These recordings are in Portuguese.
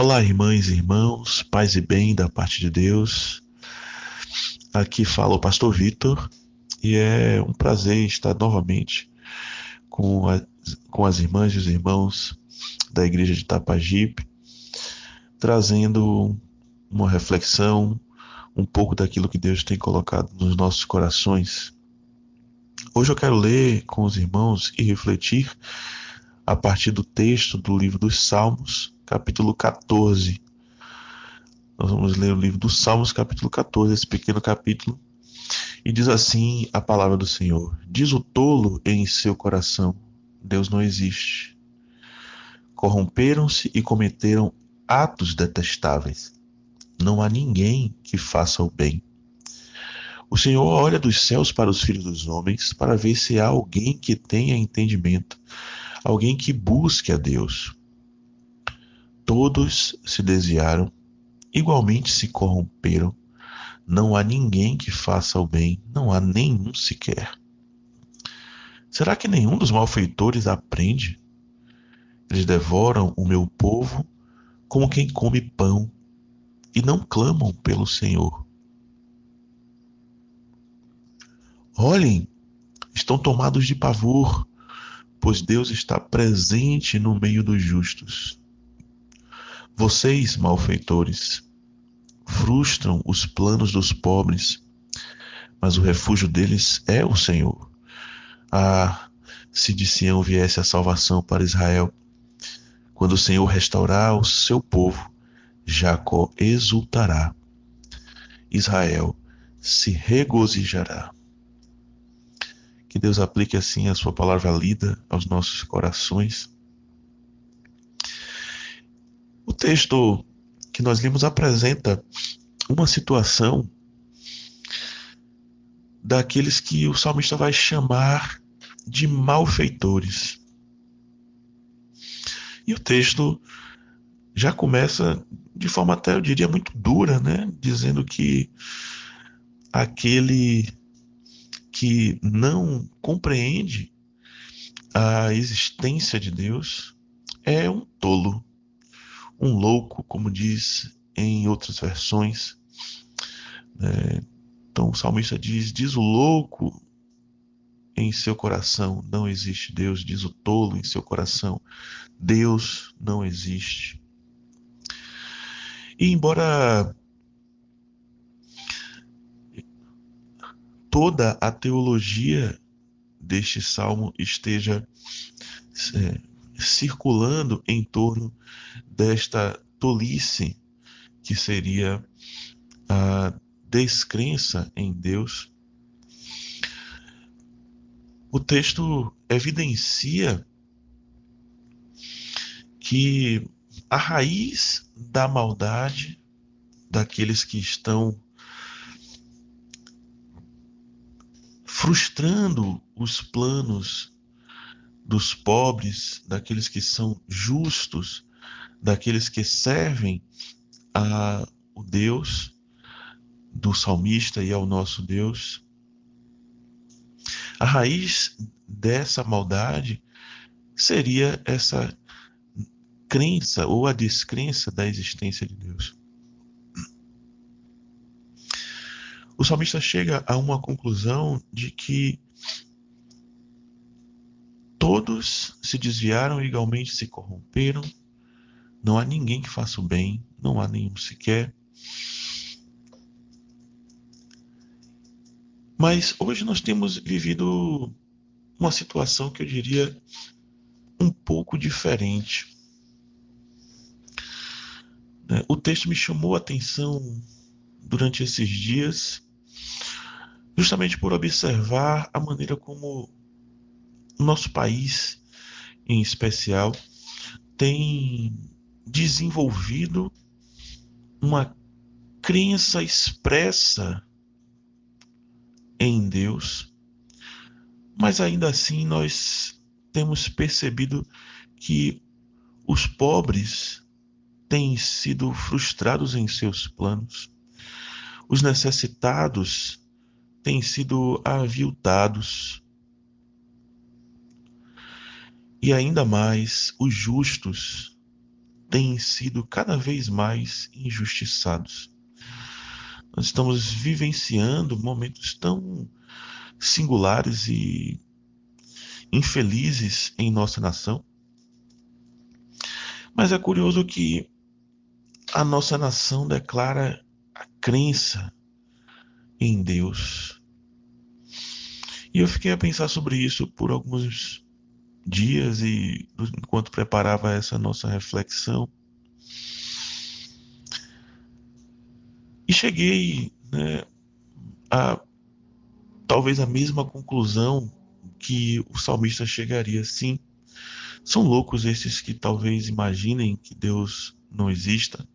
Olá, irmãs e irmãos, paz e bem da parte de Deus. Aqui fala o pastor Vitor e é um prazer estar novamente com, com as irmãs e os irmãos da igreja de Tapajipe, trazendo uma reflexão, um pouco daquilo que Deus tem colocado nos nossos corações. Hoje eu quero ler com os irmãos e refletir a partir do texto do livro dos Salmos, capítulo 14. Nós vamos ler o livro dos Salmos, capítulo 14, esse pequeno capítulo. E diz assim a palavra do Senhor: Diz o tolo em seu coração: Deus não existe. Corromperam-se e cometeram atos detestáveis. Não há ninguém que faça o bem. O Senhor olha dos céus para os filhos dos homens para ver se há alguém que tenha entendimento, alguém que busque a Deus. Todos se desviaram, igualmente se corromperam. Não há ninguém que faça o bem, não há nenhum sequer. Será que nenhum dos malfeitores aprende? Eles devoram o meu povo como quem come pão e não clamam pelo Senhor. Olhem, estão tomados de pavor, pois Deus está presente no meio dos justos. Vocês, malfeitores, frustram os planos dos pobres, mas o refúgio deles é o Senhor. Ah, se de Sião viesse a salvação para Israel, quando o Senhor restaurar o seu povo, Jacó exultará, Israel se regozijará. Que Deus aplique assim a sua palavra lida aos nossos corações o texto que nós lemos apresenta uma situação daqueles que o salmista vai chamar de malfeitores. E o texto já começa de forma até, eu diria, muito dura, né? Dizendo que aquele que não compreende a existência de Deus é um tolo um louco, como diz em outras versões. É, então o salmista diz: diz o louco em seu coração não existe Deus, diz o tolo em seu coração Deus não existe. E embora toda a teologia deste salmo esteja é, circulando em torno desta tolice que seria a descrença em Deus. O texto evidencia que a raiz da maldade daqueles que estão frustrando os planos dos pobres, daqueles que são justos, daqueles que servem a o Deus do salmista e ao nosso Deus. A raiz dessa maldade seria essa crença ou a descrença da existência de Deus. O salmista chega a uma conclusão de que Todos se desviaram e igualmente se corromperam. Não há ninguém que faça o bem, não há nenhum sequer. Mas hoje nós temos vivido uma situação que eu diria um pouco diferente. Né? O texto me chamou a atenção durante esses dias, justamente por observar a maneira como nosso país, em especial, tem desenvolvido uma crença expressa em Deus, mas ainda assim nós temos percebido que os pobres têm sido frustrados em seus planos, os necessitados têm sido aviltados, e ainda mais os justos têm sido cada vez mais injustiçados. Nós estamos vivenciando momentos tão singulares e infelizes em nossa nação. Mas é curioso que a nossa nação declara a crença em Deus. E eu fiquei a pensar sobre isso por alguns dias e enquanto preparava essa nossa reflexão. E cheguei né, a talvez a mesma conclusão que o salmista chegaria. Sim, são loucos esses que talvez imaginem que Deus não exista.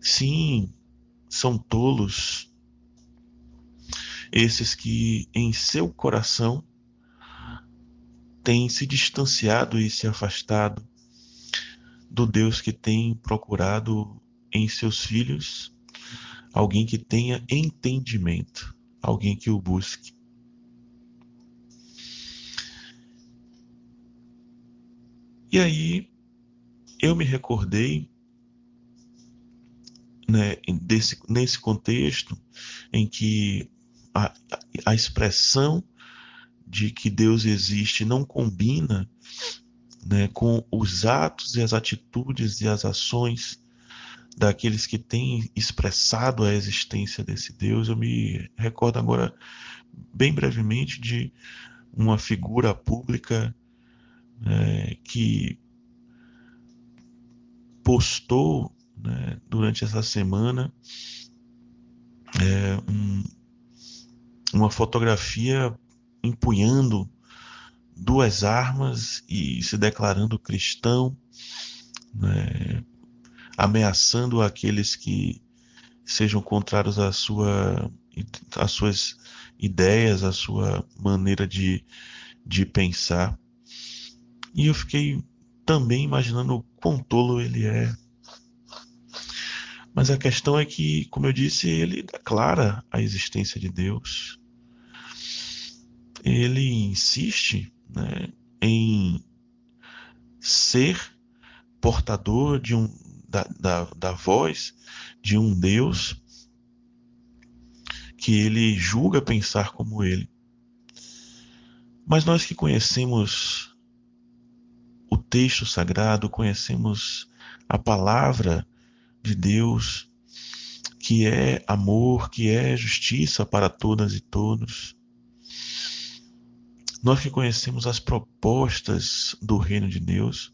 Sim, são tolos esses que em seu coração têm se distanciado e se afastado do Deus que tem procurado em seus filhos alguém que tenha entendimento, alguém que o busque. E aí eu me recordei né, desse, nesse contexto em que a, a expressão de que Deus existe não combina né, com os atos e as atitudes e as ações daqueles que têm expressado a existência desse Deus. Eu me recordo agora, bem brevemente, de uma figura pública é, que postou né, durante essa semana é, um, uma fotografia empunhando duas armas e se declarando cristão, né, ameaçando aqueles que sejam contrários à sua, às suas ideias, à sua maneira de, de pensar. E eu fiquei também imaginando o quão tolo ele é. Mas a questão é que, como eu disse, ele declara a existência de Deus. Ele insiste né, em ser portador de um, da, da, da voz de um Deus que ele julga pensar como ele. Mas nós que conhecemos o texto sagrado, conhecemos a palavra de Deus, que é amor, que é justiça para todas e todos. Nós que conhecemos as propostas do reino de Deus,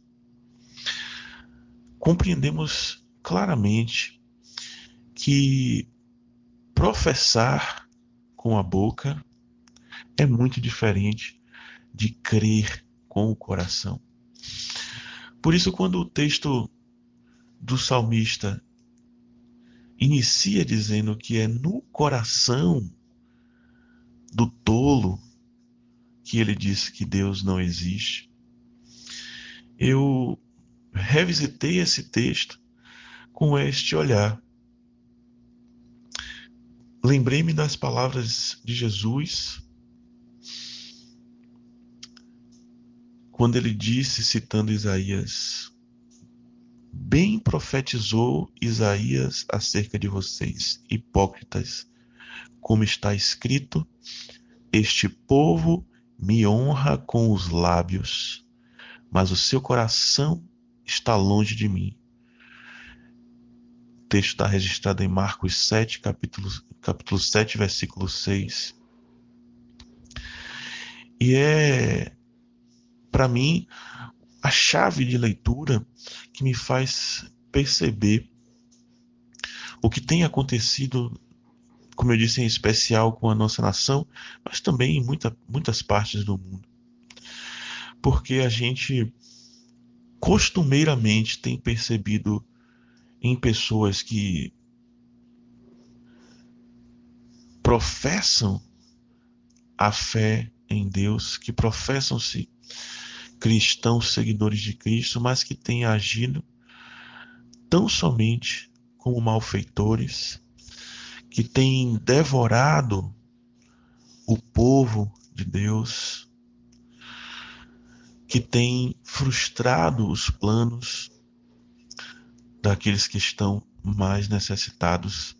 compreendemos claramente que professar com a boca é muito diferente de crer com o coração. Por isso, quando o texto do salmista inicia dizendo que é no coração do tolo que ele diz que Deus não existe, eu revisitei esse texto com este olhar. Lembrei-me das palavras de Jesus quando ele disse, citando Isaías, bem profetizou Isaías acerca de vocês, hipócritas, como está escrito: Este povo me honra com os lábios, mas o seu coração está longe de mim. O texto está registrado em Marcos 7, capítulo, capítulo 7, versículo 6. E é para mim, a chave de leitura que me faz perceber o que tem acontecido, como eu disse, em especial com a nossa nação, mas também em muita, muitas partes do mundo. Porque a gente costumeiramente tem percebido em pessoas que professam a fé em Deus, que professam-se cristãos seguidores de Cristo, mas que têm agido tão somente como malfeitores, que têm devorado o povo de Deus, que têm frustrado os planos daqueles que estão mais necessitados,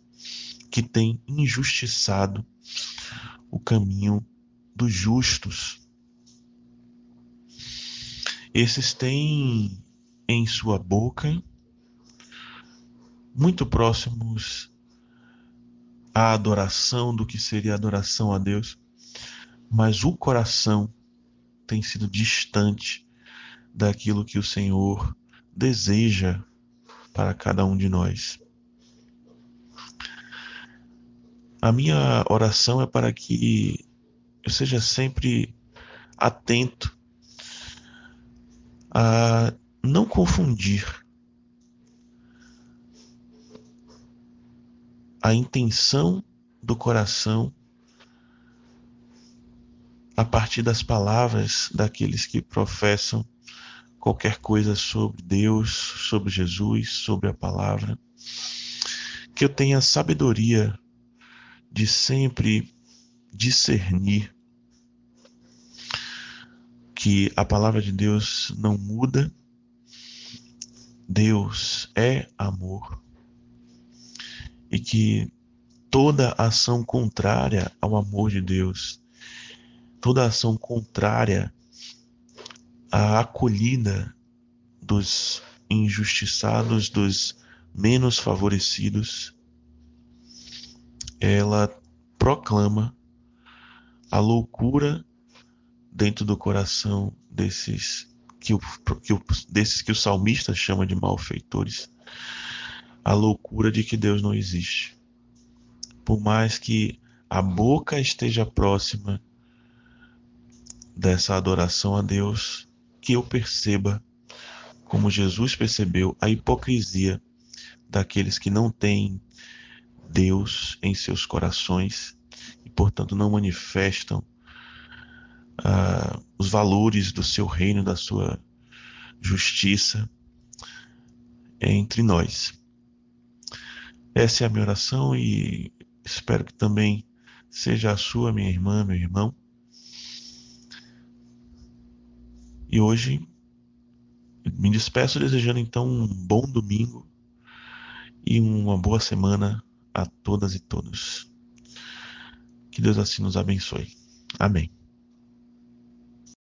que têm injustiçado o caminho dos justos. Esses têm em sua boca muito próximos à adoração do que seria adoração a Deus, mas o coração tem sido distante daquilo que o Senhor deseja para cada um de nós. A minha oração é para que eu seja sempre atento a não confundir a intenção do coração a partir das palavras daqueles que professam qualquer coisa sobre Deus, sobre Jesus, sobre a palavra. Que eu tenha sabedoria de sempre discernir que a palavra de Deus não muda. Deus é amor. Que toda ação contrária ao amor de Deus, toda ação contrária à acolhida dos injustiçados, dos menos favorecidos, ela proclama a loucura dentro do coração desses que o, que o, desses que o salmista chama de malfeitores, a loucura de que Deus não existe. Por mais que a boca esteja próxima dessa adoração a Deus, que eu perceba, como Jesus percebeu, a hipocrisia daqueles que não têm Deus em seus corações e, portanto, não manifestam uh, os valores do seu reino, da sua justiça entre nós. Essa é a minha oração e espero que também seja a sua, minha irmã, meu irmão. E hoje me despeço desejando então um bom domingo e uma boa semana a todas e todos. Que Deus assim nos abençoe. Amém.